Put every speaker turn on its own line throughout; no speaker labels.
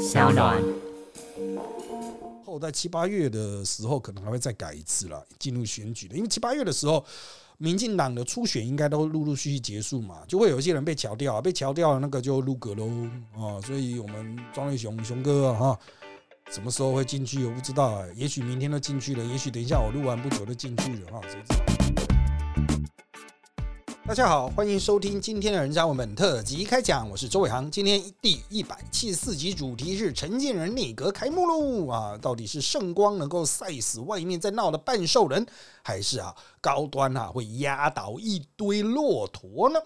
小暖。
后在七八月的时候，可能还会再改一次了，进入选举的。因为七八月的时候，民进党的初选应该都陆陆续续结束嘛，就会有一些人被调掉啊，被调掉了那个就入阁喽啊。所以我们庄瑞雄雄哥啊哈，什么时候会进去我不知道啊，也许明天都进去了，也许等一下我录完不久就进去了哈，谁知道？大家好，欢迎收听今天的人渣文本特辑开讲，我是周伟航。今天第一百七十四集主题是陈建仁内阁开幕喽啊！到底是圣光能够赛死外面在闹的半兽人，还是啊高端啊会压倒一堆骆驼呢？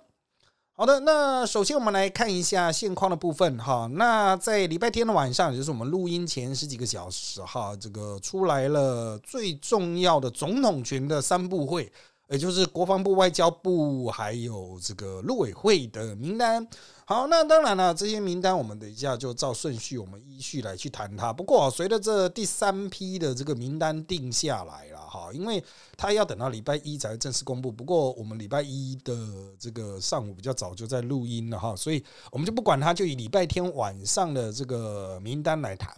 好的，那首先我们来看一下现况的部分哈。那在礼拜天的晚上，也就是我们录音前十几个小时哈，这个出来了最重要的总统权的三部会。也就是国防部、外交部还有这个陆委会的名单。好，那当然了，这些名单我们等一下就照顺序，我们依序来去谈它。不过，随着这第三批的这个名单定下来了哈，因为他要等到礼拜一才正式公布。不过，我们礼拜一的这个上午比较早就在录音了哈，所以我们就不管它，就以礼拜天晚上的这个名单来谈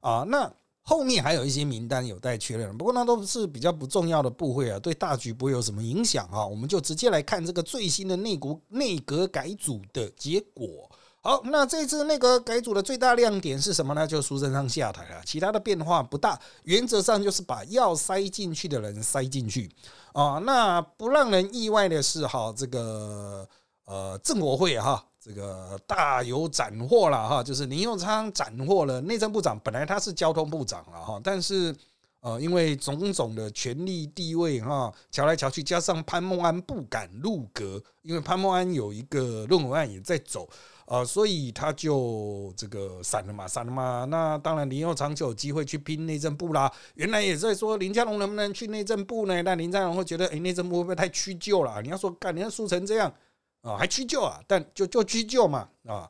啊。那后面还有一些名单有待确认，不过那都是比较不重要的部会啊，对大局不会有什么影响啊。我们就直接来看这个最新的内阁内阁改组的结果。好，那这次内阁改组的最大亮点是什么呢？就苏贞昌下台了，其他的变化不大，原则上就是把要塞进去的人塞进去啊。那不让人意外的是，哈，这个呃，政国会哈。这个大有斩获了哈，就是林佑昌斩获了内政部长，本来他是交通部长了哈，但是呃，因为种种的权力地位哈，瞧来瞧去，加上潘孟安不敢入阁，因为潘孟安有一个论文案也在走啊，所以他就这个散了嘛，散了嘛。那当然林佑昌就有机会去拼内政部啦。原来也在说林佳龙能不能去内政部呢？但林佳龙会觉得，哎，内政部会不会太屈就了？你要说干，你要输成这样。啊，还屈就啊，但就就屈就嘛啊，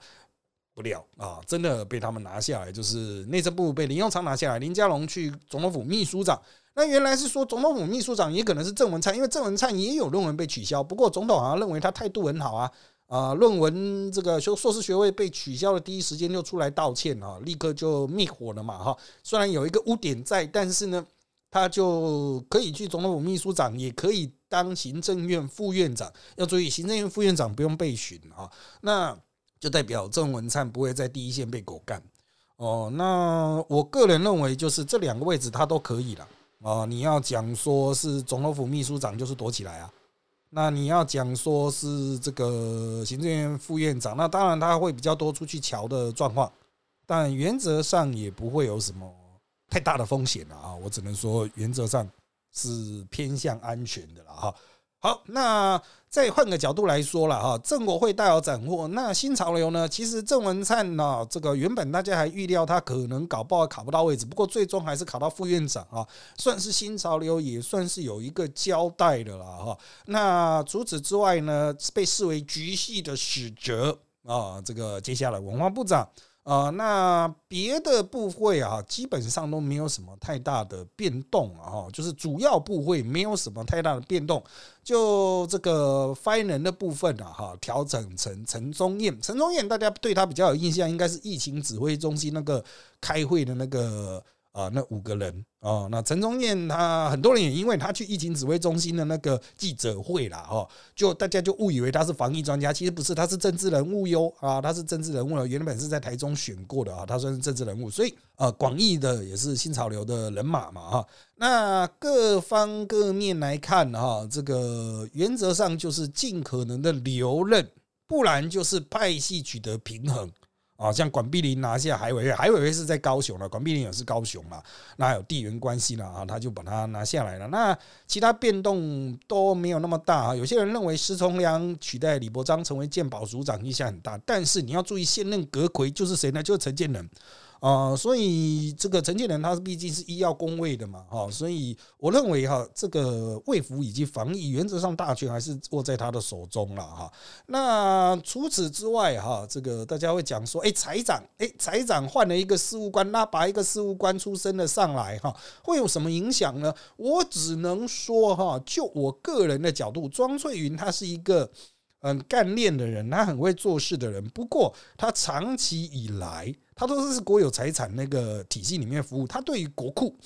不料啊，真的被他们拿下来，就是内政部被林永昌拿下来，林佳龙去总统府秘书长。那原来是说总统府秘书长也可能是郑文灿，因为郑文灿也有论文被取消，不过总统好像认为他态度很好啊啊，论文这个修硕士学位被取消的第一时间就出来道歉啊，立刻就灭火了嘛哈。虽然有一个污点在，但是呢。他就可以去总统府秘书长，也可以当行政院副院长。要注意，行政院副院长不用被询啊，那就代表郑文灿不会在第一线被狗干哦。那我个人认为，就是这两个位置他都可以了啊。你要讲说是总统府秘书长，就是躲起来啊。那你要讲说是这个行政院副院长，那当然他会比较多出去瞧的状况，但原则上也不会有什么。太大的风险了啊！我只能说，原则上是偏向安全的了哈。好，那再换个角度来说了哈，郑国会大有斩获。那新潮流呢？其实郑文灿呢，这个原本大家还预料他可能搞不好考不到位置，不过最终还是考到副院长啊，算是新潮流，也算是有一个交代的了哈。那除此之外呢，被视为局系的使者啊，这个接下来文化部长。啊，那别的部会啊，基本上都没有什么太大的变动啊，哈，就是主要部会没有什么太大的变动，就这个发言人的部分啊，哈，调整成陈宗彦，陈宗彦大家对他比较有印象，应该是疫情指挥中心那个开会的那个。啊，那五个人哦，那陈忠燕他很多人也因为他去疫情指挥中心的那个记者会啦，哦，就大家就误以为他是防疫专家，其实不是，他是政治人物哟啊，他是政治人物了，原本是在台中选过的啊，他算是政治人物，所以呃，广义的也是新潮流的人马嘛哈。那各方各面来看哈，这个原则上就是尽可能的留任，不然就是派系取得平衡。啊，像管碧林拿下海委会，海委会是在高雄了，管碧林也是高雄嘛，那有地缘关系了啊，他就把它拿下来了。那其他变动都没有那么大啊。有些人认为施崇良取代李伯章成为鉴宝组长影响很大，但是你要注意，现任阁魁就是谁呢？就是陈建仁。啊，所以这个陈建仁他毕竟是医药工位的嘛，哈，所以我认为哈，这个卫福以及防疫原则上大权还是握在他的手中了哈。那除此之外哈，这个大家会讲说，哎，财长，哎，财长换了一个事务官，那把一个事务官出身的上来哈，会有什么影响呢？我只能说哈，就我个人的角度，庄翠云他是一个很干练的人，他很会做事的人，不过他长期以来。他都是国有财产那个体系里面服务，他对于国库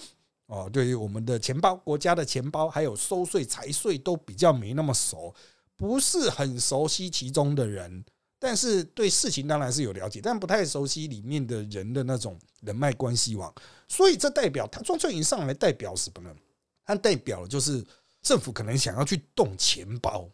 哦，对于我们的钱包、国家的钱包，还有收税、财税都比较没那么熟，不是很熟悉其中的人。但是对事情当然是有了解，但不太熟悉里面的人的那种人脉关系网，所以这代表他庄翠云上来代表什么呢？他代表就是政府可能想要去动钱包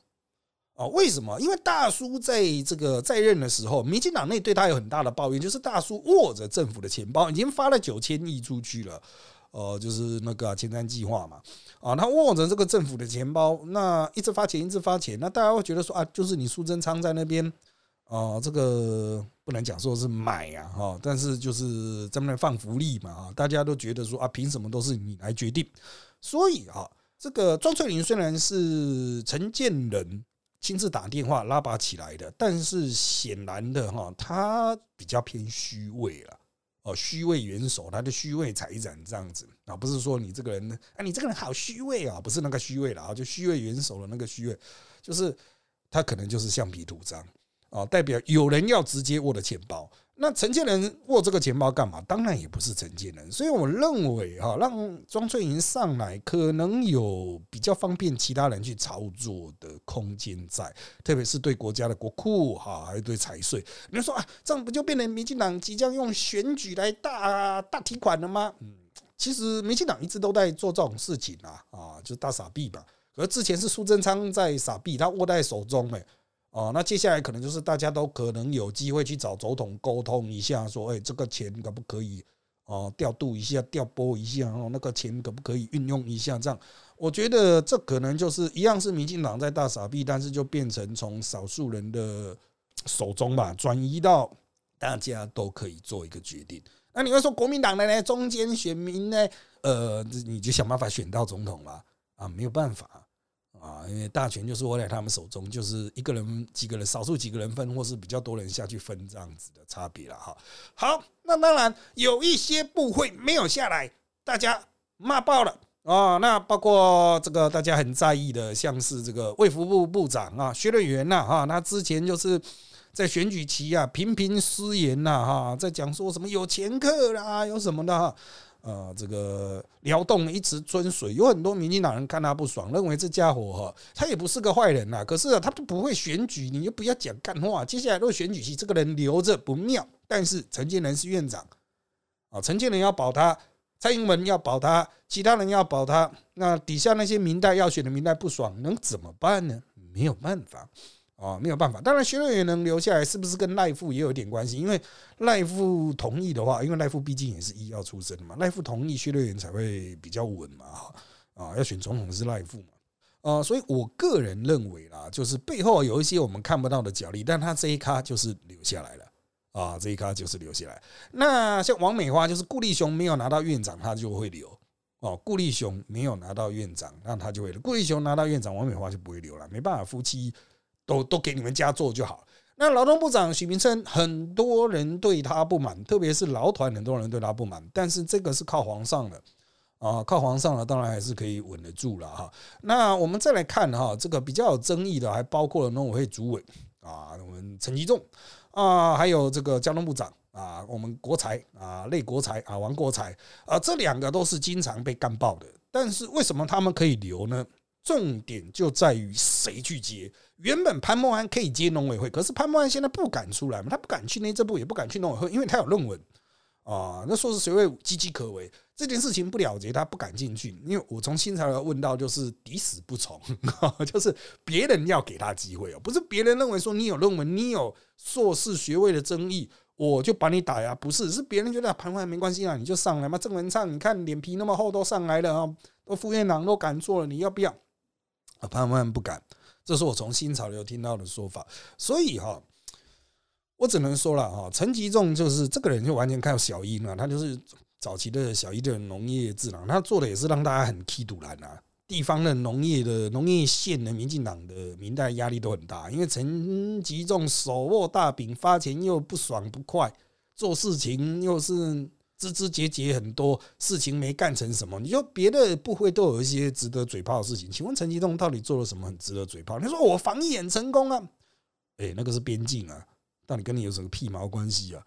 啊？为什么？因为大叔在这个在任的时候，民进党内对他有很大的抱怨，就是大叔握着政府的钱包，已经发了九千亿出去了，呃，就是那个前瞻计划嘛，啊，他握着这个政府的钱包，那一直发钱，一直发钱，那大家会觉得说啊，就是你苏贞昌在那边。哦，这个不能讲说是买呀，哈，但是就是在那放福利嘛，啊，大家都觉得说啊，凭什么都是你来决定？所以啊，这个庄翠玲虽然是陈建仁亲自打电话拉拔起来的，但是显然的哈，他比较偏虚伪了，哦，虚伪元首，他的虚伪财产这样子啊，不是说你这个人啊，你这个人好虚伪啊，不是那个虚伪了啊，就虚伪元首的那个虚伪，就是他可能就是橡皮图章。啊，代表有人要直接握的钱包，那承建人握这个钱包干嘛？当然也不是承建人，所以我认为哈，让庄翠莹上来可能有比较方便其他人去操作的空间在，特别是对国家的国库哈，还有对财税。你说啊，这样不就变成民进党即将用选举来大大提款了吗？嗯，其实民进党一直都在做这种事情啊，啊，就是大傻逼吧。而之前是苏贞昌在傻逼，他握在手中诶。哦，那接下来可能就是大家都可能有机会去找总统沟通一下，说，哎，这个钱可不可以哦调度一下、调拨一下，然哦，那个钱可不可以运用一下？这样，我觉得这可能就是一样是民进党在大傻逼，但是就变成从少数人的手中吧，转移到大家都可以做一个决定。那你会说国民党的呢？中间选民呢？呃，你就想办法选到总统吧啊，没有办法。因为大权就是握在他们手中，就是一个人、几个人、少数几个人分，或是比较多人下去分这样子的差别了哈。好，那当然有一些部会没有下来，大家骂爆了啊。那包括这个大家很在意的，像是这个卫福部部长啊，薛瑞元呐，哈，他之前就是在选举期啊频频失言呐，哈，在讲说什么有前客啦，有什么的哈。呃，这个辽动一直遵水，有很多民进党人看他不爽，认为这家伙哈，他也不是个坏人呐。可是啊他都不会选举，你就不要讲干话。接下来都选举期，这个人留着不妙。但是陈建仁是院长啊，陈建仁要保他，蔡英文要保他，其他人要保他，那底下那些明代要选的明代不爽，能怎么办呢？没有办法。啊，没有办法。当然，薛瑞元能留下来，是不是跟赖富也有一点关系？因为赖富同意的话，因为赖富毕竟也是医药出身的嘛，赖富同意，薛瑞元才会比较稳嘛。啊，要选总统是赖富嘛。啊，所以我个人认为啦，就是背后有一些我们看不到的角力，但他这一咖就是留下来了。啊，这一咖就是留下来。那像王美花，就是顾立雄没有拿到院长，他就会留。哦，顾立雄没有拿到院长，那他就会留。顾立雄拿到院长，王美花就不会留了。没办法，夫妻。都都给你们家做就好。那劳动部长许明生，很多人对他不满，特别是劳团，很多人对他不满。但是这个是靠皇上的啊，靠皇上的，当然还是可以稳得住了哈。那我们再来看哈，这个比较有争议的，还包括了农委会主委啊，我们陈吉仲啊，还有这个交通部长啊，我们国财啊，内国财啊，王国财啊，这两个都是经常被干爆的。但是为什么他们可以留呢？重点就在于谁去接。原本潘孟安可以接农委会，可是潘孟安现在不敢出来嘛，他不敢去内政部，也不敢去农委会，因为他有论文啊。那硕士学位岌岌可危？这件事情不了结，他不敢进去。因为我从新材料问到，就是抵死不从，就是别人要给他机会哦，不是别人认为说你有论文，你有硕士学位的争议，我就把你打呀，不是，是别人觉得潘孟安没关系啊，你就上来嘛。郑文灿，你看脸皮那么厚，都上来了啊，都副院长都敢做了，你要不要？潘孟安不敢。这是我从新潮流听到的说法，所以哈，我只能说了哈，陈吉仲就是这个人就完全靠小英了，他就是早期的小英的农业智囊，他做的也是让大家很气堵拦啊，地方的农业的农业县的民进党的民代压力都很大，因为陈吉仲手握大饼，发钱又不爽不快，做事情又是。枝枝节节很多事情没干成什么，你说别的部会都有一些值得嘴炮的事情，请问陈吉仲到底做了什么很值得嘴炮？你说我防疫很成功啊，哎，那个是边境啊，到底跟你有什么屁毛关系啊？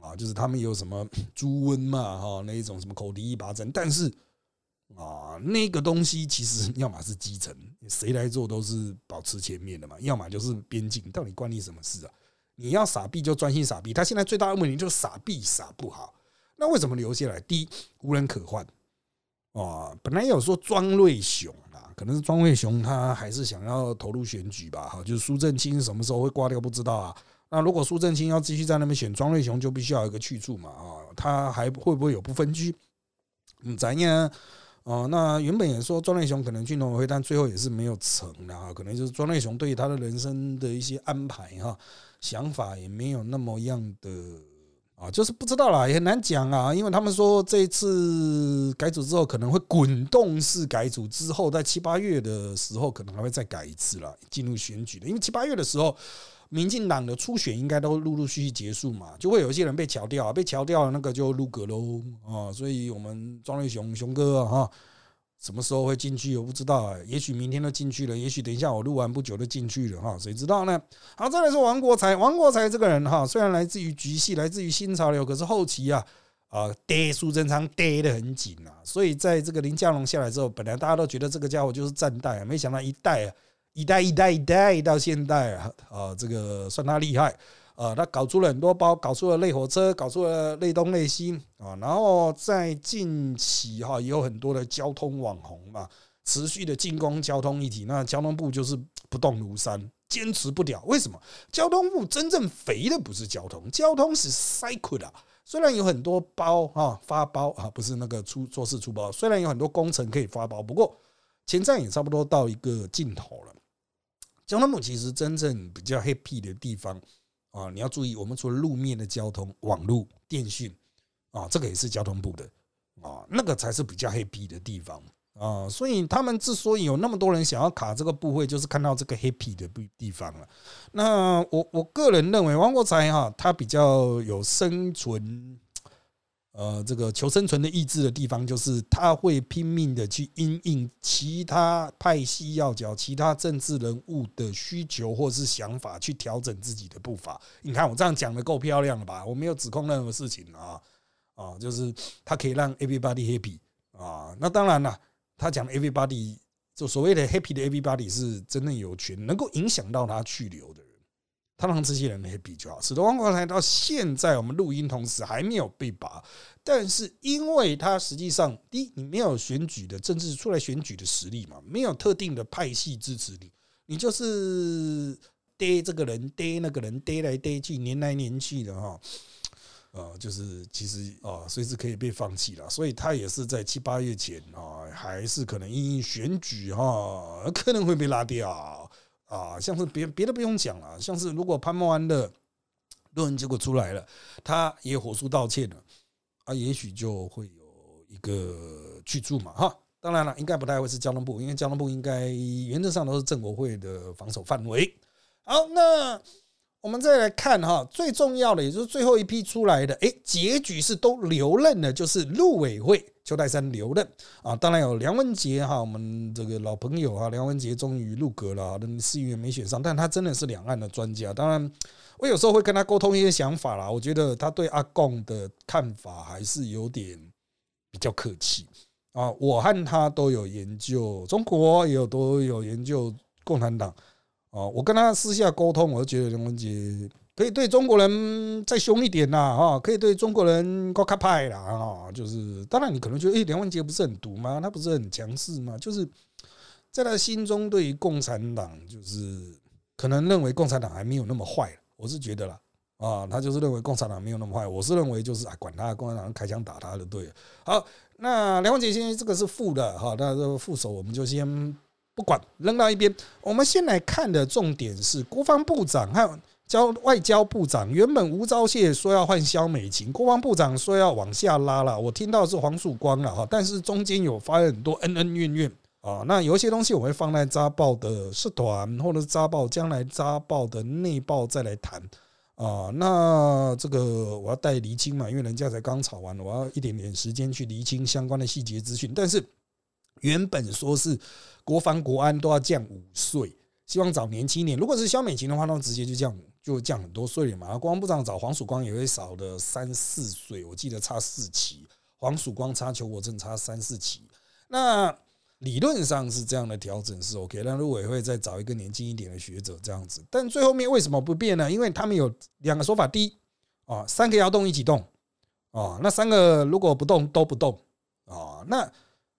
啊，就是他们有什么猪瘟嘛，哈，那一种什么口蹄疫拔针，但是啊，那个东西其实要么是基层，谁来做都是保持前面的嘛，要么就是边境，到底关你什么事啊？你要傻逼就专心傻逼，他现在最大的问题就是傻逼傻不好。那为什么留下来？第一，无人可换啊。本来有说庄瑞雄啊，可能是庄瑞雄他还是想要投入选举吧，哈，就是苏正清什么时候会挂掉不知道啊。那如果苏正清要继续在那边选庄瑞雄，就必须要有一个去处嘛，啊，他还会不会有不分居？嗯，怎样？哦，那原本也说庄瑞雄可能去农委会，但最后也是没有成啊。可能就是庄瑞雄对他的人生的一些安排哈，想法也没有那么样的啊，就是不知道啦，也很难讲啊。因为他们说这一次改组之后可能会滚动式改组，之后在七八月的时候可能还会再改一次了，进入选举的。因为七八月的时候。民进党的初选应该都陆陆续续结束嘛，就会有一些人被调掉，被调掉了那个就入阁喽啊，所以我们庄瑞雄雄哥啊，什么时候会进去我不知道啊，也许明天都进去了，也许等一下我录完不久就进去了哈，谁知道呢？好，再来说王国才，王国才这个人哈，虽然来自于局系，来自于新潮流，可是后期啊啊逮苏贞昌逮得很紧啊，所以在这个林佳龙下来之后，本来大家都觉得这个家伙就是战代啊，没想到一代啊。一代一代一代到现代啊，啊，这个算他厉害啊！他搞出了很多包，搞出了类火车，搞出了类东类西啊。然后在近期哈，也有很多的交通网红嘛，持续的进攻交通议题。那交通部就是不动如山，坚持不了。为什么？交通部真正肥的不是交通，交通是 cycle 啊。虽然有很多包啊发包啊，不是那个出做事出包，虽然有很多工程可以发包，不过前站也差不多到一个尽头了。交通部其实真正比较 happy 的地方啊，你要注意，我们除了路面的交通、网络、电讯啊，这个也是交通部的啊，那个才是比较 happy 的地方啊。所以他们之所以有那么多人想要卡这个部会，就是看到这个 happy 的地方了。那我我个人认为，王国才哈，他比较有生存。呃，这个求生存的意志的地方，就是他会拼命的去因应其他派系要角、其他政治人物的需求或是想法，去调整自己的步伐。你看我这样讲的够漂亮了吧？我没有指控任何事情啊啊，就是他可以让 everybody happy 啊。那当然了，他讲 everybody 就所谓的 happy 的 everybody 是真正有权能够影响到他去留的。他让这些人 happy 就好。使得王国才到现在我们录音同时还没有被拔，但是因为他实际上第一，你没有选举的政治出来选举的实力嘛，没有特定的派系支持你，你就是逮这个人逮那个人逮来逮去，黏来黏去的哈。呃，就是其实啊，随时可以被放弃了。所以他也是在七八月前啊，还是可能因选举哈，可能会被拉掉。啊，像是别别的不用讲了，像是如果潘孟安的论文结果出来了，他也火速道歉了，啊，也许就会有一个去住嘛，哈。当然了，应该不太会是交通部，因为交通部应该原则上都是政国会的防守范围。好，那我们再来看哈，最重要的也就是最后一批出来的，哎，结局是都留任的，就是陆委会。邱泰山留任啊，当然有梁文杰哈，我们这个老朋友啊，梁文杰终于入阁了，但市议员没选上，但他真的是两岸的专家。当然，我有时候会跟他沟通一些想法啦，我觉得他对阿贡的看法还是有点比较客气啊。我和他都有研究中国，也有都有研究共产党哦。我跟他私下沟通，我就觉得梁文杰。可以对中国人再凶一点啦，哈，可以对中国人高卡派啦，哈，就是当然你可能觉得，哎，梁文杰不是很毒吗？他不是很强势吗？就是在他心中，对于共产党，就是可能认为共产党还没有那么坏。我是觉得啦，啊，他就是认为共产党没有那么坏。我是认为就是啊，管他，共产党开枪打他的对。好，那梁文杰现在这个是副的哈，那这个副手我们就先不管，扔到一边。我们先来看的重点是国防部长还有。交外交部长原本吴钊燮说要换肖美琴，国防部长说要往下拉了。我听到是黄曙光了哈，但是中间有发生很多恩恩怨怨啊。那有一些东西我会放在扎报的社团，或者是扎报将来扎报的内报再来谈啊。那这个我要带厘清嘛，因为人家才刚吵完，我要一点点时间去厘清相关的细节资讯。但是原本说是国防国安都要降五岁，希望找年轻一点。如果是肖美琴的话，那直接就降。就降很多税了嘛。国防部长找黄曙光也会少的三四岁，我记得差四期，黄曙光差邱国正差三四期。那理论上是这样的调整是 OK，那陆委会再找一个年轻一点的学者这样子，但最后面为什么不变呢？因为他们有两个说法：第一，啊，三个要动一起动，啊，那三个如果不动都不动，啊，那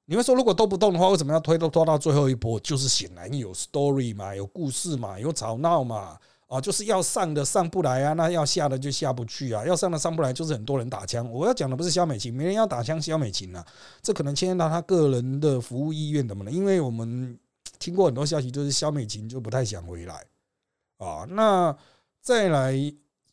你会说如果都不动的话，为什么要推都拖到最后一波？就是显然有 story 嘛，有故事嘛，有吵闹嘛。啊，就是要上的上不来啊，那要下的就下不去啊，要上的上不来，就是很多人打枪。我要讲的不是肖美琴，没人要打枪肖美琴啊，这可能牵涉到他个人的服务意愿怎么呢？因为我们听过很多消息，就是肖美琴就不太想回来啊。那再来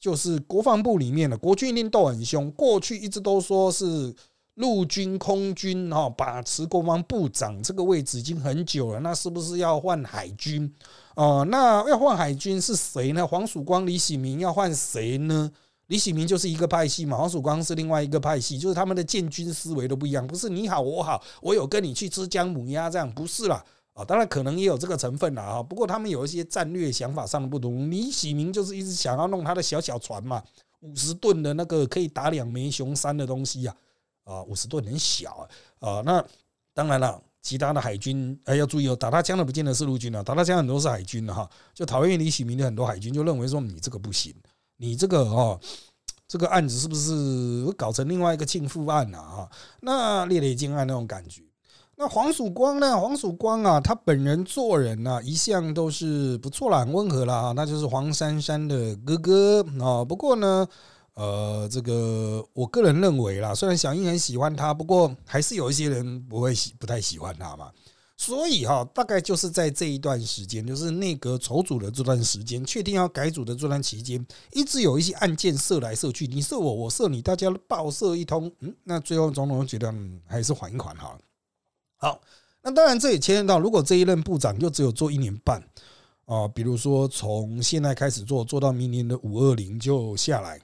就是国防部里面的国军一定斗很凶，过去一直都说是陆军空军啊把持国防部长这个位置已经很久了，那是不是要换海军？哦，那要换海军是谁呢？黄曙光、李喜明要换谁呢？李喜明就是一个派系嘛，黄曙光是另外一个派系，就是他们的建军思维都不一样，不是你好我好，我有跟你去吃姜母鸭这样，不是啦。啊，当然可能也有这个成分啦啊，不过他们有一些战略想法上的不同。李喜明就是一直想要弄他的小小船嘛，五十吨的那个可以打两枚熊山的东西呀，啊，啊五十吨很小啊，啊，那当然了。其他的海军哎，要注意哦，打他枪的不见得是陆军啊，打他枪很多是海军的哈。就讨厌李启明的很多海军就认为说你这个不行，你这个哦，这个案子是不是搞成另外一个庆父案了啊？那烈雷惊案那种感觉。那黄曙光呢？黄曙光啊，他本人做人呢一向都是不错啦，很温和啦啊，那就是黄珊珊的哥哥啊。不过呢。呃，这个我个人认为啦，虽然小英很喜欢他，不过还是有一些人不会喜不太喜欢他嘛。所以哈，大概就是在这一段时间，就是内阁筹组的这段时间，确定要改组的这段期间，一直有一些案件射来射去，你射我，我射你，大家爆射一通。嗯，那最后总统觉得还是缓一缓哈。好，那当然这也牵涉到，如果这一任部长就只有做一年半啊，比如说从现在开始做，做到明年的五二零就下来。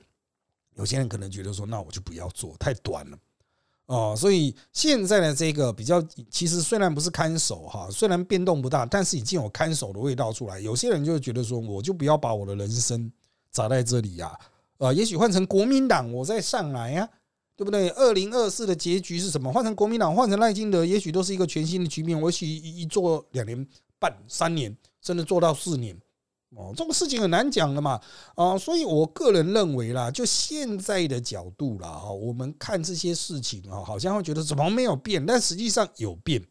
有些人可能觉得说，那我就不要做，太短了哦。所以现在的这个比较，其实虽然不是看守哈，虽然变动不大，但是已经有看守的味道出来。有些人就会觉得说，我就不要把我的人生砸在这里呀。呃，也许换成国民党，我再上来呀，对不对？二零二四的结局是什么？换成国民党，换成赖清德，也许都是一个全新的局面。我许一做两年半、三年，甚至做到四年。哦，这个事情很难讲的嘛，啊，所以我个人认为啦，就现在的角度啦，哈，我们看这些事情啊，好像会觉得怎么没有变，但实际上有变，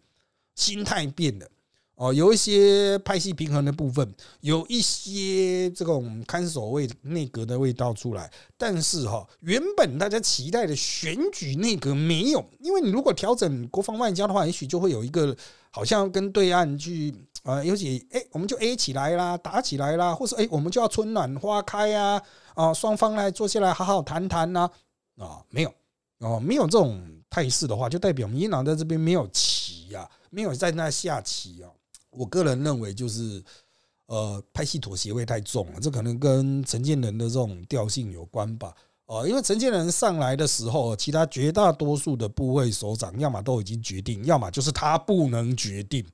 心态变了，哦，有一些派系平衡的部分，有一些这种看守位内阁的味道出来，但是哈，原本大家期待的选举内阁没有，因为你如果调整国防外交的话，也许就会有一个好像跟对岸去。啊，尤其哎，我们就 A 起来啦，打起来啦，或是哎，我们就要春暖花开啊！啊，双方来坐下来好好谈谈呐！啊，没有哦，没有这种态势的话，就代表民进党在这边没有棋呀，没有在那下棋啊。我个人认为，就是呃，拍戏妥协味太重了，这可能跟陈建仁的这种调性有关吧。哦，因为陈建仁上来的时候，其他绝大多数的部位首长，要么都已经决定，要么就是他不能决定。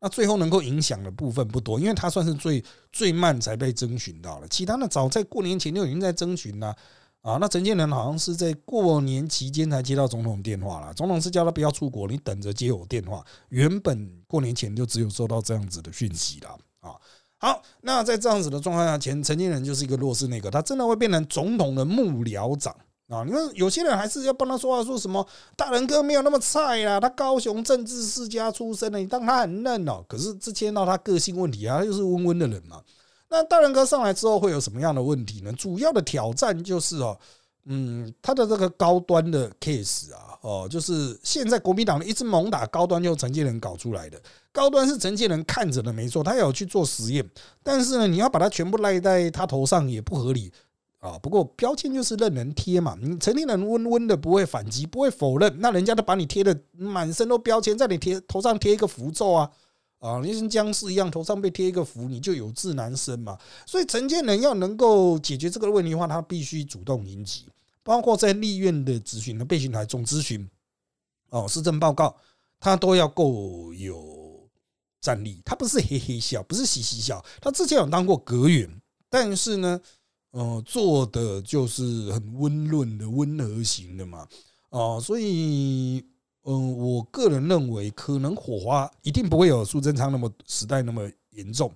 那最后能够影响的部分不多，因为他算是最最慢才被征询到了，其他的早在过年前就已经在征询了啊。那陈建仁好像是在过年期间才接到总统电话了，总统是叫他不要出国，你等着接我电话。原本过年前就只有收到这样子的讯息了啊。好，那在这样子的状况下，前陈建仁就是一个弱势那个，他真的会变成总统的幕僚长。啊，你看有些人还是要帮他说话，说什么大人哥没有那么菜啦，他高雄政治世家出身的，你当他很嫩哦。可是这牵到他个性问题啊，他就是温温的人嘛。那大人哥上来之后会有什么样的问题呢？主要的挑战就是哦，嗯，他的这个高端的 case 啊，哦，就是现在国民党一直猛打高端，就陈建仁搞出来的。高端是陈建仁看着的，没错，他有去做实验，但是呢，你要把它全部赖在他头上也不合理。啊，不过标签就是任人贴嘛，你成年人温温的不会反击，不会否认，那人家都把你贴的满身都标签，在你贴头上贴一个符咒啊，啊，你像僵尸一样头上被贴一个符，你就有志难伸嘛。所以陈建仁要能够解决这个问题的话，他必须主动迎击，包括在立院的咨询的备询台总咨询，哦，市政报告，他都要够有战力，他不是嘿嘿笑，不是嘻嘻笑，他之前有当过阁员。但是呢，呃，做的就是很温润的温和型的嘛，哦，所以，嗯，我个人认为，可能火花一定不会有苏贞昌那么时代那么严重，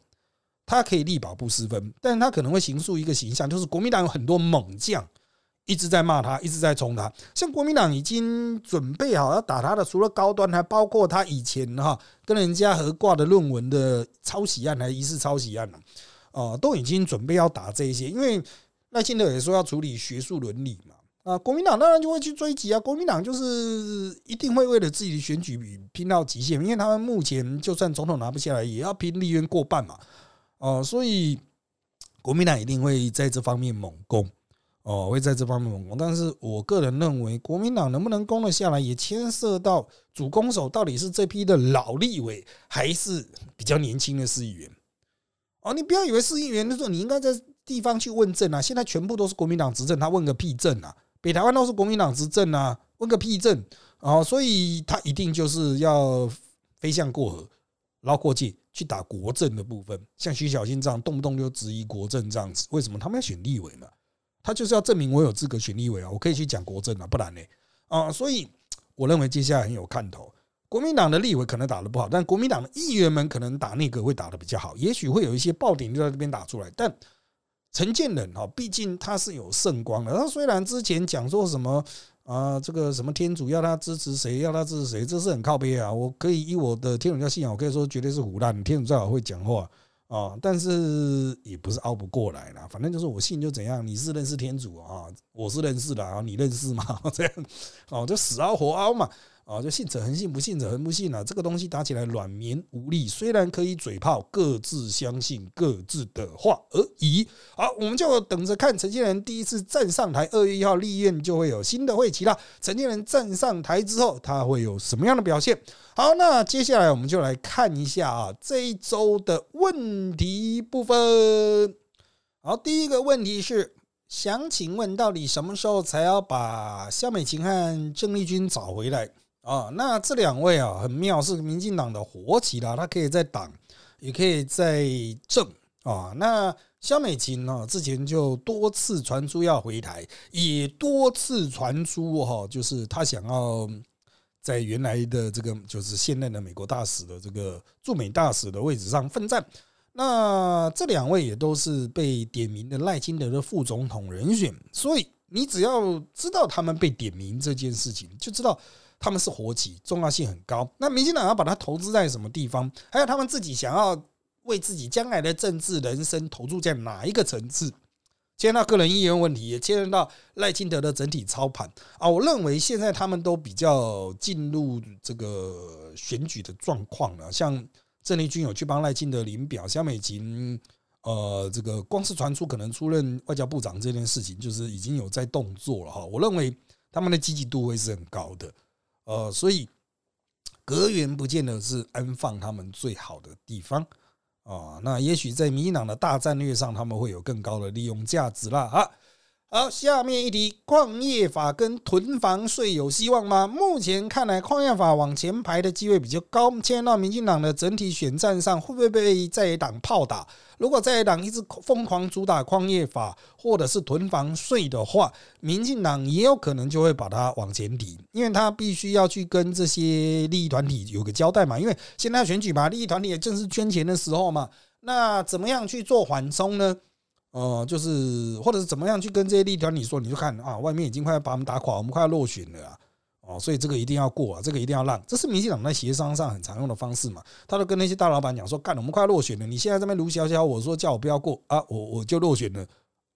他可以力保不失分，但他可能会形塑一个形象，就是国民党有很多猛将。一直在骂他，一直在冲他。像国民党已经准备好要打他的，除了高端，还包括他以前哈跟人家合挂的论文的抄袭案，还疑似抄袭案了，哦，都已经准备要打这些。因为赖清德也说要处理学术伦理嘛，啊，国民党当然就会去追击啊。国民党就是一定会为了自己的选举拼到极限，因为他们目前就算总统拿不下来，也要拼立院过半嘛，哦，所以国民党一定会在这方面猛攻。哦，会在这方面猛攻，但是我个人认为，国民党能不能攻得下来，也牵涉到主攻手到底是这批的老立委，还是比较年轻的市议员。哦，你不要以为市议员的时候，你应该在地方去问政啊！现在全部都是国民党执政，他问个屁政啊！北台湾都是国民党执政啊，问个屁政啊！所以他一定就是要飞向过河，绕过界去打国政的部分。像徐小新这样，动不动就质疑国政这样子，为什么他们要选立委嘛？他就是要证明我有资格选立委啊，我可以去讲国政啊，不然呢啊，所以我认为接下来很有看头。国民党的立委可能打得不好，但国民党的议员们可能打那个会打得比较好，也许会有一些爆点就在这边打出来。但陈建仁哈，毕竟他是有圣光的，他虽然之前讲说什么啊，这个什么天主要他支持谁，要他支持谁，这是很靠边啊。我可以以我的天主教信仰，我可以说绝对是胡乱，天主最好会讲话。啊，但是也不是熬不过来啦，反正就是我信就怎样，你是认识天主啊，我是认识的啊，你认识吗？这样，哦，就死熬活熬嘛。啊，就信者恒信，不信者恒不信啊！这个东西打起来软绵无力，虽然可以嘴炮，各自相信各自的话而已。好，我们就等着看陈建仁第一次站上台，二月一号立院就会有新的会期了。陈建仁站上台之后，他会有什么样的表现？好，那接下来我们就来看一下啊，这一周的问题部分。好，第一个问题是，想请问，到底什么时候才要把肖美琴和郑丽君找回来？啊，那这两位啊，很妙，是民进党的活棋啦，他可以在党，也可以在政啊。那肖美琴呢，之前就多次传出要回台，也多次传出哈，就是他想要在原来的这个，就是现任的美国大使的这个驻美大使的位置上奋战。那这两位也都是被点名的赖清德的副总统人选，所以你只要知道他们被点名这件事情，就知道。他们是活棋，重要性很高。那民进党要把它投资在什么地方？还有他们自己想要为自己将来的政治人生投注在哪一个层次？牵涉到个人意愿问题，也牵涉到赖清德的整体操盘啊。我认为现在他们都比较进入这个选举的状况了。像郑丽君有去帮赖清德领表，肖美琴呃，这个光是传出可能出任外交部长这件事情，就是已经有在动作了哈。我认为他们的积极度会是很高的。呃，所以隔员不见得是安放他们最好的地方啊。那也许在民进党的大战略上，他们会有更高的利用价值啦。啊。好，下面一题，矿业法跟囤房税有希望吗？目前看来，矿业法往前排的机会比较高。牵到民进党的整体选战上，会不会被在野党炮打？如果在野党一直疯狂主打矿业法或者是囤房税的话，民进党也有可能就会把它往前提，因为他必须要去跟这些利益团体有个交代嘛。因为现在选举嘛，利益团体也正是捐钱的时候嘛。那怎么样去做缓冲呢？哦，就是或者是怎么样去跟这些利益团体说，你就看啊，外面已经快要把我们打垮，我们快要落选了啊！哦，所以这个一定要过啊，这个一定要让，这是民进党在协商上很常用的方式嘛。他都跟那些大老板讲说，干，我们快要落选了，你现在这边卢小小，我说叫我不要过啊，我我就落选了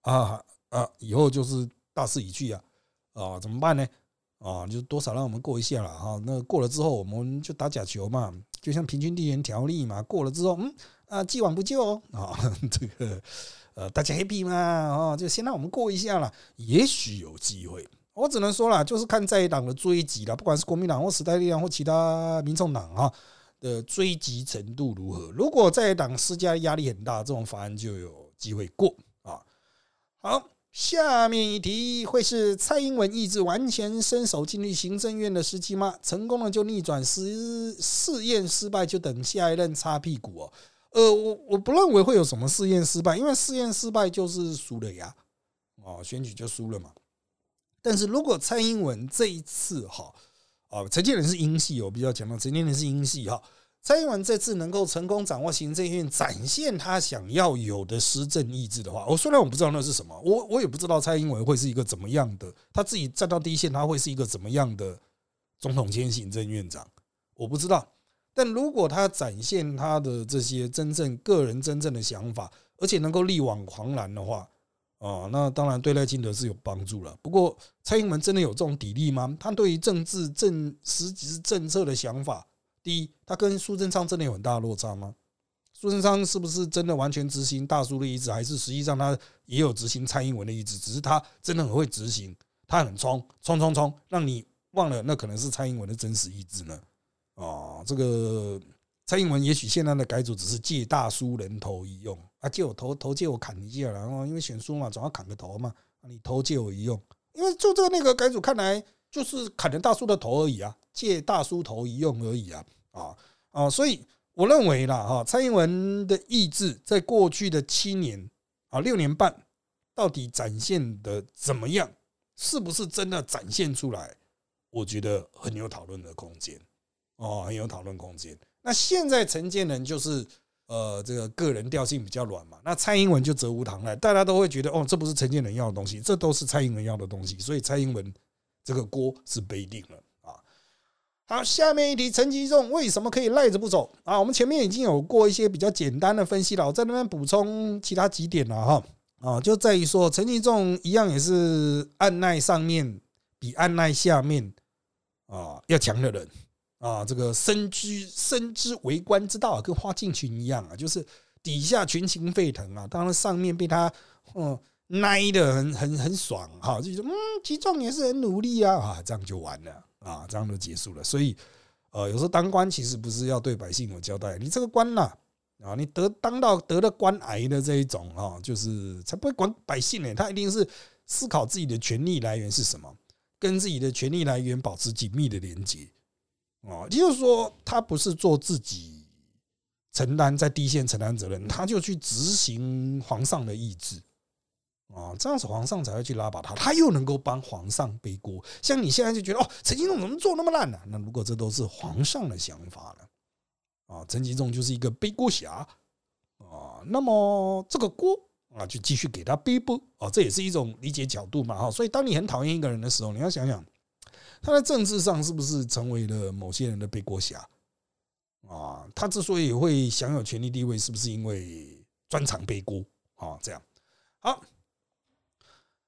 啊啊，以后就是大势已去啊啊，怎么办呢？啊，就多少让我们过一下了哈。那过了之后，我们就打假球嘛，就像平均地缘条例嘛，过了之后，嗯啊，既往不咎哦啊，这个。呃，大家 happy 嘛？哦，就先让我们过一下了，也许有机会。我只能说了，就是看在党的追击了，不管是国民党或时代力量或其他民众党啊的追击程度如何。如果在党施加压力很大，这种法案就有机会过啊。好，下面一题会是蔡英文意志完全伸手进入行政院的时机吗？成功了就逆转，失试验失败就等下一任擦屁股哦。呃，我我不认为会有什么试验失败，因为试验失败就是输了呀，哦，选举就输了嘛。但是如果蔡英文这一次哈，啊，陈建仁是英系，我比较强调陈建仁是英系哈。蔡英文这次能够成功掌握行政院，展现他想要有的施政意志的话，我虽然我不知道那是什么，我我也不知道蔡英文会是一个怎么样的，他自己站到第一线，他会是一个怎么样的总统兼行政院长，我不知道。但如果他展现他的这些真正个人真正的想法，而且能够力挽狂澜的话，啊，那当然对赖清德是有帮助了。不过蔡英文真的有这种底力吗？他对于政治政实质政策的想法？第一，他跟苏贞昌真的有很大的落差吗？苏贞昌是不是真的完全执行大叔的意志，还是实际上他也有执行蔡英文的意志？只是他真的很会执行，他很冲冲冲冲，让你忘了那可能是蔡英文的真实意志呢？哦，这个蔡英文也许现在的改组只是借大叔人头一用啊，借我头头借我砍一下，然后因为选书嘛，总要砍个头嘛，你头借我一用，因为就这个那个改组看来就是砍了大叔的头而已啊。借大叔头一用而已啊啊啊！所以我认为啦哈，蔡英文的意志在过去的七年啊六年半，到底展现的怎么样？是不是真的展现出来？我觉得很有讨论的空间哦，很有讨论空间。那现在陈建仁就是呃这个个人调性比较软嘛，那蔡英文就责无旁贷，大家都会觉得哦，这不是陈建仁要的东西，这都是蔡英文要的东西，所以蔡英文这个锅是背定了啊。好，下面一题，陈吉仲为什么可以赖着不走啊？我们前面已经有过一些比较简单的分析了，我在那边补充其他几点了哈。啊，就在于说，陈吉仲一样也是按耐上面比按耐下面啊要强的人啊。这个深知深知为官之道，跟花敬群一样啊，就是底下群情沸腾啊，当然上面被他嗯奈的很很很爽哈，就说嗯，吉仲也是很努力啊啊，这样就完了。啊，这样就结束了。所以，呃，有时候当官其实不是要对百姓有交代，你这个官呐，啊，你得当到得了官癌的这一种啊，就是才不会管百姓呢。他一定是思考自己的权利来源是什么，跟自己的权利来源保持紧密的连接。啊，也就是说，他不是做自己承担在第一线承担责任，他就去执行皇上的意志。啊，这样子皇上才会去拉把他，他又能够帮皇上背锅。像你现在就觉得哦，陈吉仲怎么做那么烂呢？那如果这都是皇上的想法呢？啊，陈吉仲就是一个背锅侠啊，那么这个锅啊，就继续给他背不？啊，这也是一种理解角度嘛。哈，所以当你很讨厌一个人的时候，你要想想他在政治上是不是成为了某些人的背锅侠啊？他之所以会享有权力地位，是不是因为专长背锅啊？这样好。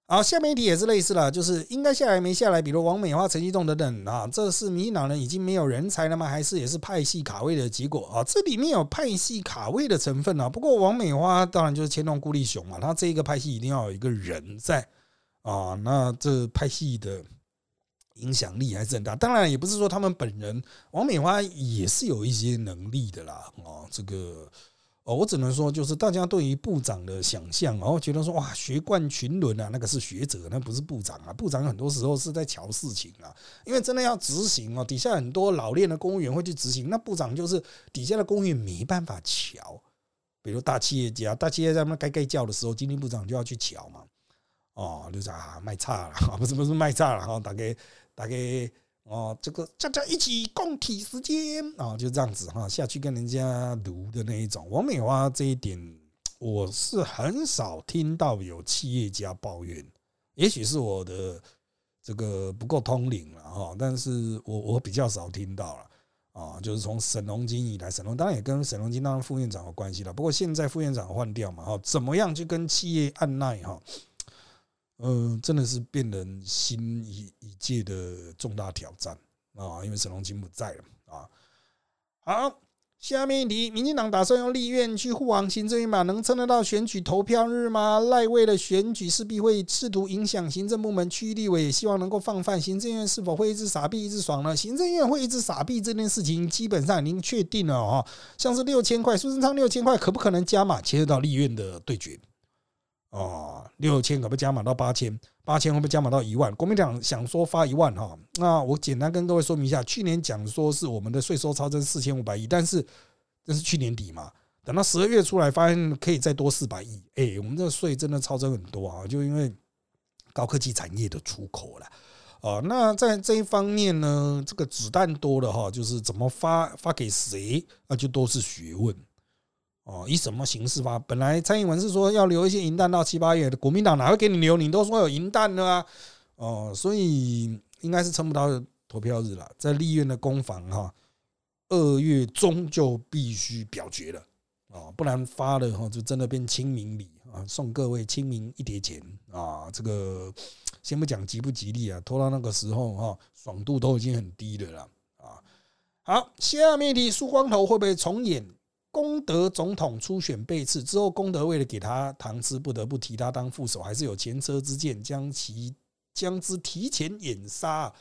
好，下面一题也是类似了，就是应该下来没下来，比如王美花、陈吉仲等等啊，这是民进党人已经没有人才了吗？还是也是派系卡位的结果啊？这里面有派系卡位的成分啊。不过王美花当然就是牵动孤立雄嘛，他这一个派系一定要有一个人在啊，那这派系的影响力还是很大。当然也不是说他们本人王美花也是有一些能力的啦，啊，这个。哦，我只能说，就是大家对于部长的想象，然后觉得说，哇，学贯群伦啊，那个是学者，那不是部长啊。部长很多时候是在瞧事情啊，因为真的要执行哦，底下很多老练的公务员会去执行，那部长就是底下的公务员没办法瞧。比如大企业家，大企业家们该该叫的时候，经济部长就要去瞧嘛。哦，就是啊，卖差了，不是不是卖差了，哈，大概大概。哦，这个大家一起共体时间啊，就这样子哈，下去跟人家读的那一种。王美花这一点，我是很少听到有企业家抱怨，也许是我的这个不够通灵了哈，但是我我比较少听到了啊，就是从沈龙金以来，沈龙当然也跟沈龙金当副院长有关系了，不过现在副院长换掉嘛，哈，怎么样去跟企业按耐哈？嗯，真的是变成新一一届的重大挑战啊！因为沈龙金不在了啊。好，下面一题，民进党打算用立院去护航行政院吗？能撑得到选举投票日吗？赖为了选举，势必会试图影响行政部门区域立委，希望能够放饭。行政院是否会一直傻逼一直爽呢？行政院会一直傻逼这件事情，基本上已经确定了哦。像是六千块，苏贞昌六千块，可不可能加码？牵涉到立院的对决。哦，六千可不加码到八千，八千会不会加码到一万？国民党想说发一万哈，那我简单跟各位说明一下，去年讲说是我们的税收超增四千五百亿，但是这是去年底嘛，等到十二月出来，发现可以再多四百亿，哎，我们这税真的超增很多啊！就因为高科技产业的出口了哦。那在这一方面呢，这个子弹多了哈，就是怎么发发给谁那，就都是学问哦。以什么形式发？本来蔡英文是说要留一些银弹到七八月的，国民党哪会给你留？你都说有银弹了啊，哦，所以应该是撑不到投票日了。在立院的攻防哈，二月中就必须表决了。啊，不然发了哈，就真的变清明礼啊，送各位清明一叠钱啊。这个先不讲吉不吉利啊，拖到那个时候哈，爽度都已经很低的了啊。好，下面题，苏光头会不会重演功德总统初选被刺之后，功德为了给他糖吃，不得不提他当副手，还是有前车之鉴，将其将之提前掩杀？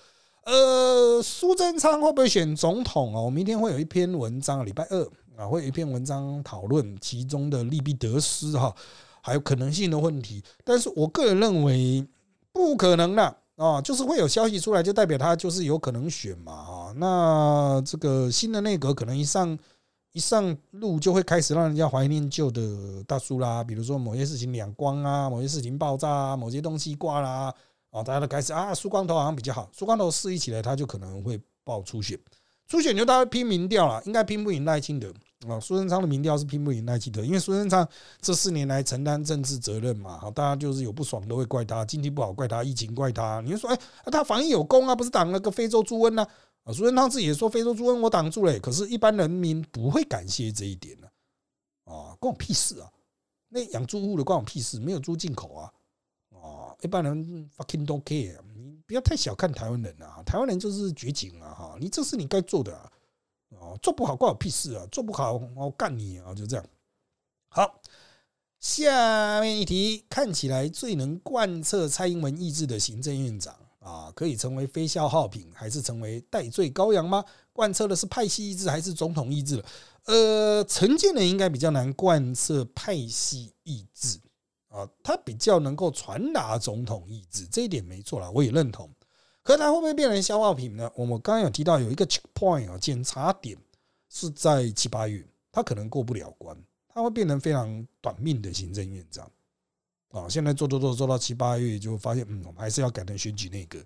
呃，苏贞昌会不会选总统哦？我明天会有一篇文章，礼拜二。啊，会有一篇文章讨论其中的利弊得失哈，还有可能性的问题。但是我个人认为不可能的啊，就是会有消息出来，就代表他就是有可能选嘛啊。那这个新的内阁可能一上一上路，就会开始让人家怀念旧的大叔啦。比如说某些事情两光啊，某些事情爆炸啊，某些东西挂啦啊，大家都开始啊，梳光头好像比较好，梳光头试一起来，他就可能会爆出血，出血就大家拼民调了，应该拼不赢赖清德。啊，苏贞昌的民调是拼不赢赖清德，因为苏贞昌这四年来承担政治责任嘛，好，大家就是有不爽都会怪他，经济不好怪他，疫情怪他。你就说，哎，他防疫有功啊，不是挡了个非洲猪瘟呐？啊，苏贞昌自己也说非洲猪瘟我挡住了，可是一般人民不会感谢这一点的，啊，关我屁事啊！那养猪户的关我屁事，没有猪进口啊，啊，一般人 fucking don't care，你不要太小看台湾人啊，台湾人就是绝情啊，哈，你这是你该做的。哦，做不好关我屁事啊！做不好我干你啊！就这样。好，下面一题，看起来最能贯彻蔡英文意志的行政院长啊，可以成为非消耗品，还是成为代罪羔羊吗？贯彻的是派系意志还是总统意志？呃，陈建仁应该比较难贯彻派系意志啊，他比较能够传达总统意志，这一点没错了，我也认同。可它会不会变成消耗品呢？我们刚刚有提到有一个 check point 啊，检查点是在七八月，他可能过不了关，他会变成非常短命的行政院长啊。现在做做做做到七八月，就发现嗯，我们还是要改成选举那个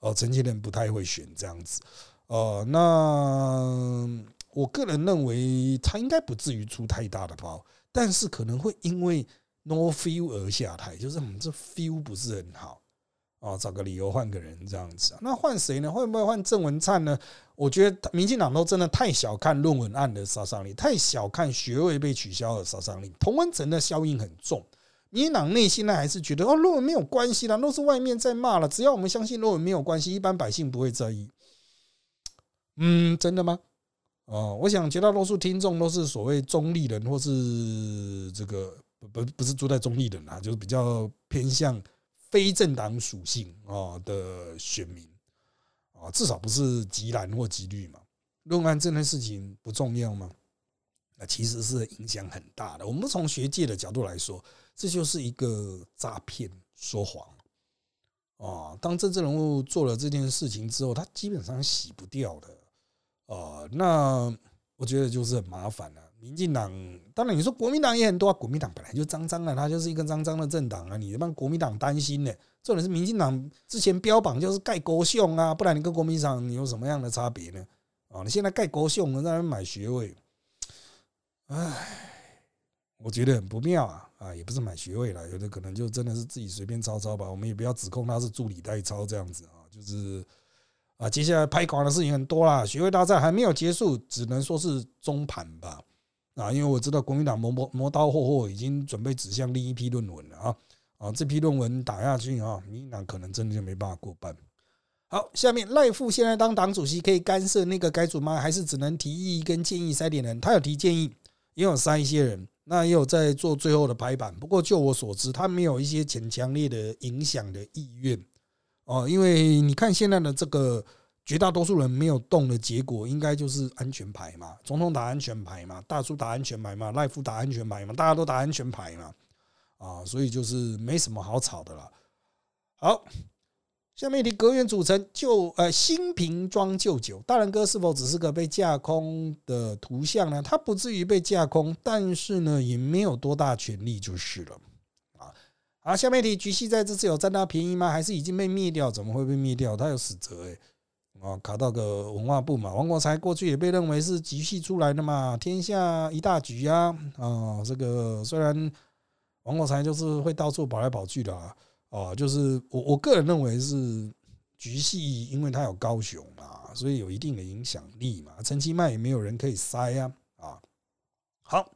哦，陈建仁不太会选这样子哦。那我个人认为他应该不至于出太大的包，但是可能会因为 no feel 而下台，就是我们这 feel 不是很好。哦，找个理由换个人这样子，那换谁呢？会不会换郑文灿呢？我觉得民进党都真的太小看论文案的杀伤力，太小看学位被取消的杀伤力。同文层的效应很重，民党内心呢还是觉得哦，论文没有关系啦，都是外面在骂了。只要我们相信论文没有关系，一般百姓不会在意。嗯，真的吗？哦，我想绝大多数听众都是所谓中立人，或是这个不不不是住在中立人啊，就是比较偏向。非政党属性啊的选民啊，至少不是极蓝或极绿嘛？论案这件事情不重要吗？那其实是影响很大的。我们从学界的角度来说，这就是一个诈骗、说谎啊。当政治人物做了这件事情之后，他基本上洗不掉的啊。那我觉得就是很麻烦了。民进党当然，你说国民党也很多啊。国民党本来就脏脏的，他就是一个脏脏的政党啊。你帮国民党担心呢？重点是民进党之前标榜就是盖国秀啊，不然你跟国民党有什么样的差别呢？啊，你现在盖国秀，能让人买学位，唉，我觉得很不妙啊！啊，也不是买学位了，有的可能就真的是自己随便抄抄吧。我们也不要指控他是助理代抄这样子啊，就是啊，接下来拍垮的事情很多啦。学位大战还没有结束，只能说是中盘吧。啊，因为我知道国民党磨磨磨刀霍霍已经准备指向另一批论文了啊啊，这批论文打下去啊，民进党可能真的就没办法过半。好，下面赖富现在当党主席可以干涉那个改组吗？还是只能提议跟建议塞点人？他有提建议，也有塞一些人，那也有在做最后的排版。不过就我所知，他没有一些很强烈的影响的意愿哦，因为你看现在的这个。绝大多数人没有动的结果，应该就是安全牌嘛，总统打安全牌嘛，大叔打安全牌嘛，赖夫打安全牌嘛，大家都打安全牌嘛，啊，所以就是没什么好吵的了。好，下面一题，阁员组成旧呃新瓶装旧酒，大人哥是否只是个被架空的图像呢？他不至于被架空，但是呢也没有多大权力就是了啊。好，下面一题，菊系在这次有占到便宜吗？还是已经被灭掉？怎么会被灭掉？他有死责诶。啊，卡到个文化部嘛，王国才过去也被认为是局系出来的嘛，天下一大局啊啊，这个虽然王国才就是会到处跑来跑去的啊。哦，就是我我个人认为是局系，因为它有高雄嘛，所以有一定的影响力嘛。陈其迈也没有人可以塞啊啊。好，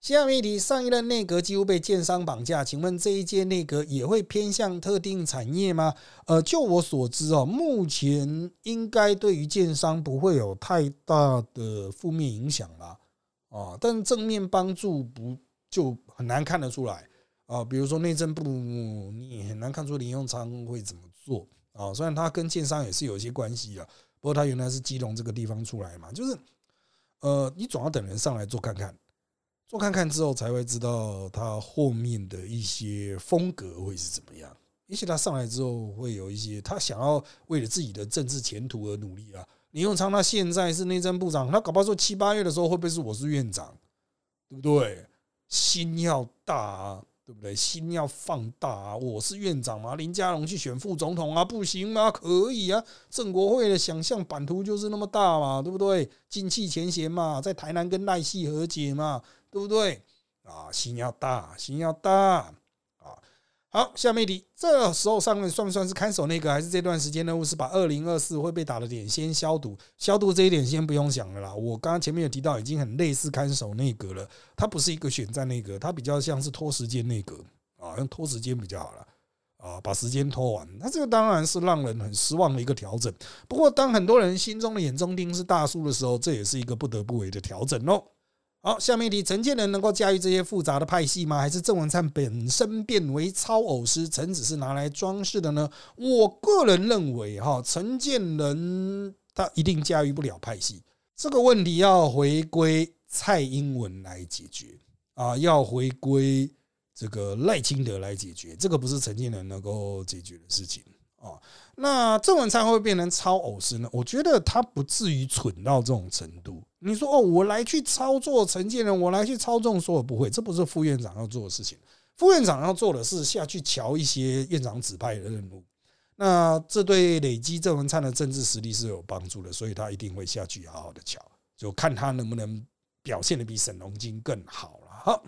下面一题，上一任内阁几乎被建商绑架，请问这一届内阁也会偏向特定产业吗？呃，就我所知哦，目前应该对于建商不会有太大的负面影响啦。啊，但正面帮助不就很难看得出来。啊，比如说内政部，你很难看出林永昌会怎么做啊。虽然他跟建商也是有一些关系的，不过他原来是基隆这个地方出来嘛，就是呃，你总要等人上来做看看，做看看之后才会知道他后面的一些风格会是怎么样。也许他上来之后会有一些他想要为了自己的政治前途而努力啊。林永昌他现在是内政部长，他搞不好说七八月的时候会不会是我是院长，对不对？心要大啊。对不对？心要放大啊！我是院长嘛，林佳龙去选副总统啊，不行吗？可以啊！郑国会的想象版图就是那么大嘛，对不对？进气前嫌嘛，在台南跟赖系和解嘛，对不对？啊，心要大，心要大。好，下面一题，这时候上任算不算是看守内阁，还是这段时间任务是把二零二四会被打的点先消毒？消毒这一点先不用想了啦。我刚刚前面有提到，已经很类似看守内阁了，它不是一个选战内阁，它比较像是拖时间内阁啊，用拖时间比较好了啊，把时间拖完。那这个当然是让人很失望的一个调整。不过，当很多人心中的眼中钉是大树的时候，这也是一个不得不为的调整哦。好，下面一题：陈建仁能够驾驭这些复杂的派系吗？还是郑文灿本身变为超偶师，陈只是拿来装饰的呢？我个人认为，哈，陈建仁他一定驾驭不了派系这个问题，要回归蔡英文来解决啊，要回归这个赖清德来解决，这个不是陈建仁能够解决的事情啊。那郑文灿会不会变成超偶师呢？我觉得他不至于蠢到这种程度。你说哦，我来去操作承建人，我来去操纵，说我不会，这不是副院长要做的事情。副院长要做的是下去瞧一些院长指派的任务，那这对累积郑文灿的政治实力是有帮助的，所以他一定会下去好好的瞧，就看他能不能表现的比沈龙金更好了。好。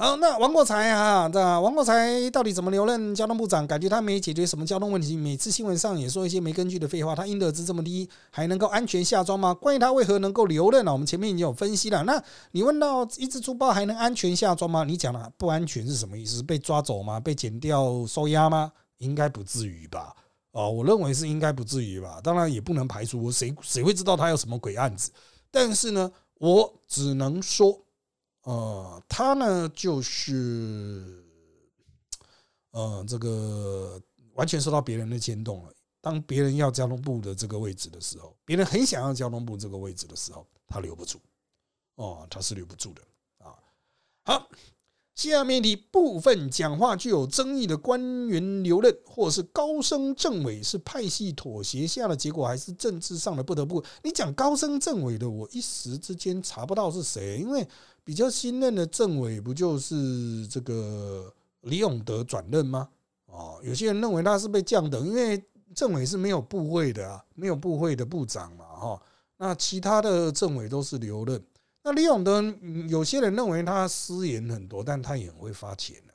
好，那王国才啊，这王国才到底怎么留任交通部长？感觉他没解决什么交通问题，每次新闻上也说一些没根据的废话。他应得值这么低，还能够安全下庄吗？关于他为何能够留任呢？我们前面已经有分析了。那你问到一只猪包还能安全下庄吗？你讲了不安全是什么意思？被抓走吗？被剪掉收押吗？应该不至于吧？哦，我认为是应该不至于吧。当然也不能排除谁谁会知道他有什么鬼案子，但是呢，我只能说。呃，他呢就是，呃，这个完全受到别人的牵动了。当别人要交通部的这个位置的时候，别人很想要交通部这个位置的时候，他留不住。哦，他是留不住的啊。好。下面的部分讲话具有争议的官员留任，或是高升政委是派系妥协下的结果，还是政治上的不得不？你讲高升政委的，我一时之间查不到是谁，因为比较新任的政委不就是这个李永德转任吗？哦，有些人认为他是被降等，因为政委是没有部会的啊，没有部会的部长嘛，哈，那其他的政委都是留任。那李永德，有些人认为他私言很多，但他也会发钱的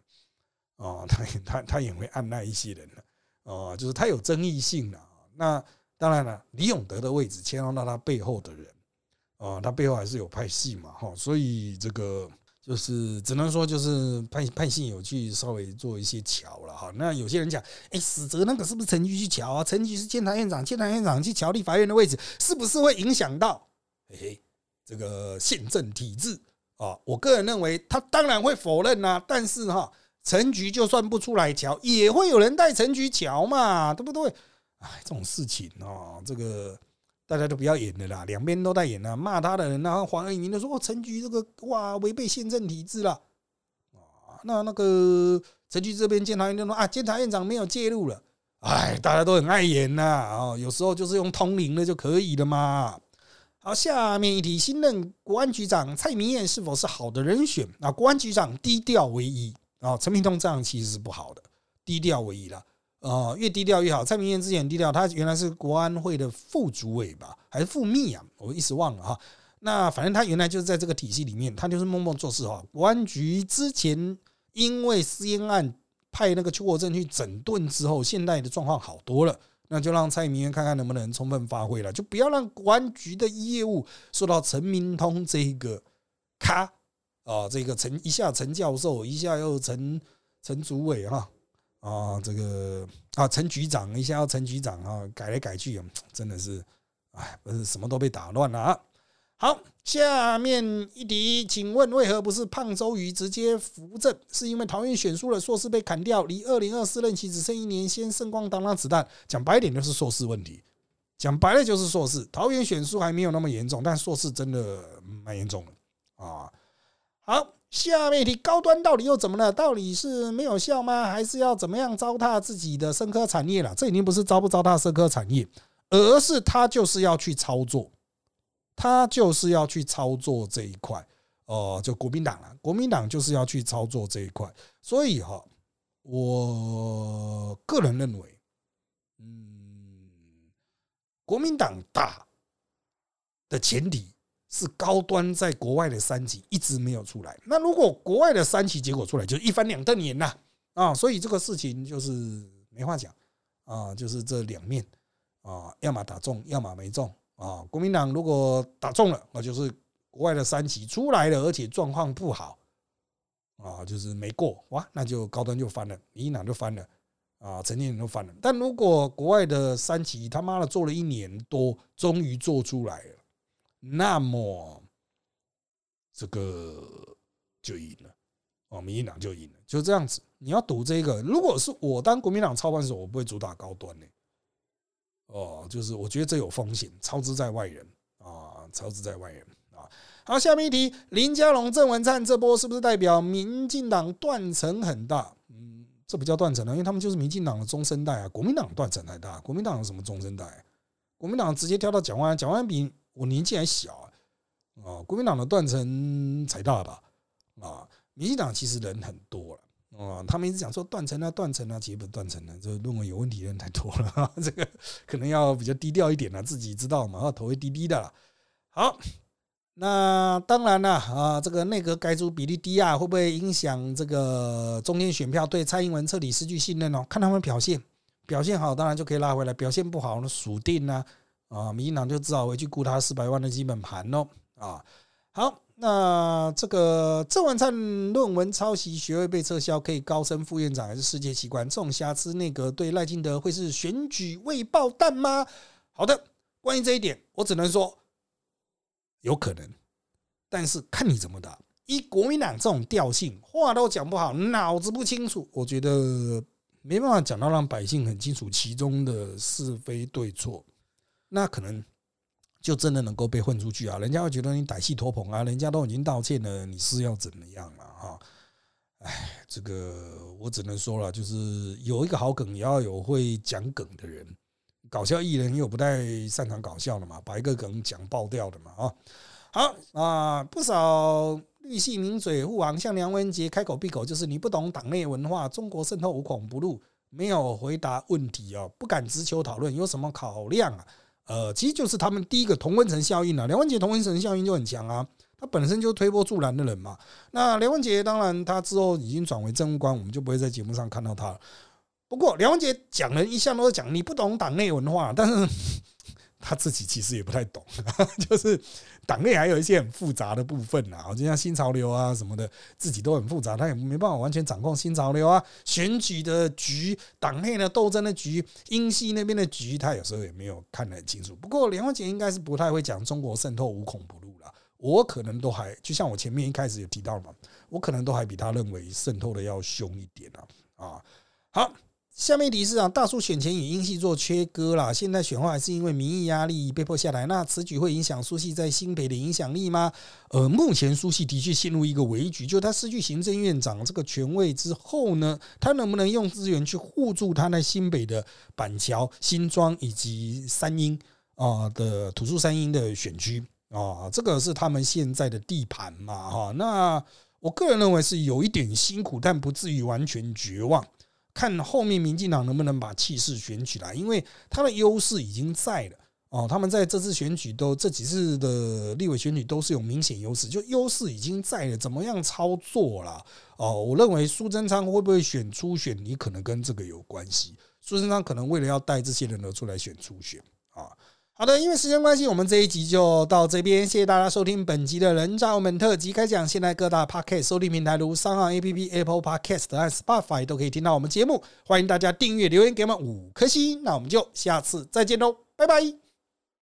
哦，他也他他也会按捺一些人的哦，就是他有争议性的。那当然了，李永德的位置牵动到他背后的人啊，他背后还是有派系嘛，哈，所以这个就是只能说就是派派系有去稍微做一些桥了哈。那有些人讲，哎，死者那个是不是陈局去桥啊？陈局是监察院长，监察院长去桥立法院的位置，是不是会影响到？嘿嘿。这个宪政体制啊，我个人认为他当然会否认呐。但是哈，陈局就算不出来瞧，也会有人带陈局瞧嘛，对不对？哎，这种事情哦，这个大家都不要演的啦，两边都在演了。骂他的人，然后黄仁英都说：“哦，陈局这个哇，违背宪政体制了啊。”那那个陈局这边监察院就说：“啊，监察院长没有介入了哎，大家都很爱演呐啊，有时候就是用通灵的就可以了嘛。好，下面一题，新任国安局长蔡明燕是否是好的人选？啊，国安局长低调为宜啊，陈明通这样其实是不好的，低调为宜了。呃，越低调越好。蔡明燕之前低调，他原来是国安会的副主委吧，还是副秘啊？我一时忘了哈。那反正他原来就是在这个体系里面，他就是默默做事哈。国安局之前因为私烟案。派那个邱国正去整顿之后，现在的状况好多了，那就让蔡明元看看能不能充分发挥了，就不要让国安局的业务受到陈明通这个咖啊，这个陈一下陈教授，一下又陈陈主委哈，啊这个啊陈局长一下要陈局长啊，改来改去，真的是哎，不是什么都被打乱了啊。好，下面一题，请问为何不是胖周瑜直接扶正？是因为桃园选书的，硕士被砍掉，离二零二四任期只剩一年，先圣光当当子弹。讲白点就是硕士问题，讲白了就是硕士。桃园选书还没有那么严重，但硕士真的蛮严重的啊。好，下面一题，高端到底又怎么了？到底是没有效吗？还是要怎么样糟蹋自己的生科产业了？这已经不是糟不糟蹋生科产业，而是他就是要去操作。他就是要去操作这一块，哦，就国民党了。国民党就是要去操作这一块，所以哈，我个人认为，嗯，国民党大的前提是高端在国外的三级一直没有出来。那如果国外的三级结果出来，就一翻两瞪眼呐啊！所以这个事情就是没话讲啊，就是这两面啊，要么打中，要么没中。啊，国民党如果打中了，那就是国外的三级出来了，而且状况不好，啊，就是没过哇，那就高端就翻了，民进党就翻了，啊，陈建仁都翻了。但如果国外的三级他妈的做了一年多，终于做出来了，那么这个就赢了，哦，民进党就赢了，就这样子。你要赌这个，如果是我当国民党操盘手，我不会主打高端的。哦，就是我觉得这有风险，操之在外人啊，操之在外人啊。好，下面一题，林佳龙、郑文灿这波是不是代表民进党断层很大？嗯，这不叫断层了，因为他们就是民进党的中生代啊。国民党断层太大，国民党有什么中生代？国民党直接跳到蒋万，蒋万安比我年纪还小啊。啊，国民党的断层才大吧？啊，民进党其实人很多了。哦，他们一直讲说断层啊，断层啊，其实不是断层了，这论文有问题的人太多了，这个可能要比较低调一点了，自己知道嘛，要投一滴滴的了。好，那当然了啊，这个内阁改组比例低啊，会不会影响这个中间选票对蔡英文彻底失去信任哦？看他们表现，表现好当然就可以拉回来，表现不好那数定呢啊，民进党就只好回去顾他四百万的基本盘喽啊。好。那这个郑文灿论文抄袭学位被撤销，可以高升副院长还是世界奇观？这种瑕疵，内阁对赖清德会是选举未爆弹吗？好的，关于这一点，我只能说有可能，但是看你怎么打。以国民党这种调性，话都讲不好，脑子不清楚，我觉得没办法讲到让百姓很清楚其中的是非对错，那可能。就真的能够被混出去啊？人家会觉得你歹戏托棚啊？人家都已经道歉了，你是要怎么样了？哈，哎，这个我只能说了，就是有一个好梗，也要有会讲梗的人。搞笑艺人又不太擅长搞笑的嘛，把一个梗讲爆掉的嘛。啊，好啊，不少绿系名嘴护航，像梁文杰开口闭口就是你不懂党内文化，中国渗透无孔不入，没有回答问题哦，不敢直球讨论，有什么考量啊？呃，其实就是他们第一个同温层效应啊。梁文杰同温层效应就很强啊，他本身就推波助澜的人嘛。那梁文杰当然他之后已经转为政务官，我们就不会在节目上看到他了。不过梁文杰讲人一向都是讲你不懂党内文化，但是。他自己其实也不太懂，就是党内还有一些很复杂的部分啊，就像新潮流啊什么的，自己都很复杂，他也没办法完全掌控新潮流啊。选举的局，党内的斗争的局，英系那边的局，他有时候也没有看得很清楚。不过梁文杰应该是不太会讲中国渗透无孔不入了，我可能都还就像我前面一开始有提到嘛，我可能都还比他认为渗透的要凶一点啊啊。好，下面提示啊，大叔选前与英系做切割啦，现在选后还是因为民意压力被迫下来。那此举会影响苏系在新北的影响力吗？呃，目前苏系的确陷入一个危局，就他失去行政院长这个权位之后呢，他能不能用资源去护住他在新北的板桥、新庄以及三英啊的土著三英的选区啊？这个是他们现在的地盘嘛？哈，那我个人认为是有一点辛苦，但不至于完全绝望。看后面民进党能不能把气势选起来，因为他的优势已经在了哦。他们在这次选举都这几次的立委选举都是有明显优势，就优势已经在了，怎么样操作啦？哦，我认为苏贞昌会不会选初选，你可能跟这个有关系。苏贞昌可能为了要带这些人而出来选初选啊。好的，因为时间关系，我们这一集就到这边。谢谢大家收听本集的人渣们特辑开讲。现在各大 Podcast 收听平台如三号 APP、Apple Podcast 和 Spotify 都可以听到我们节目。欢迎大家订阅、留言给我们五颗星。那我们就下次再见喽，拜拜。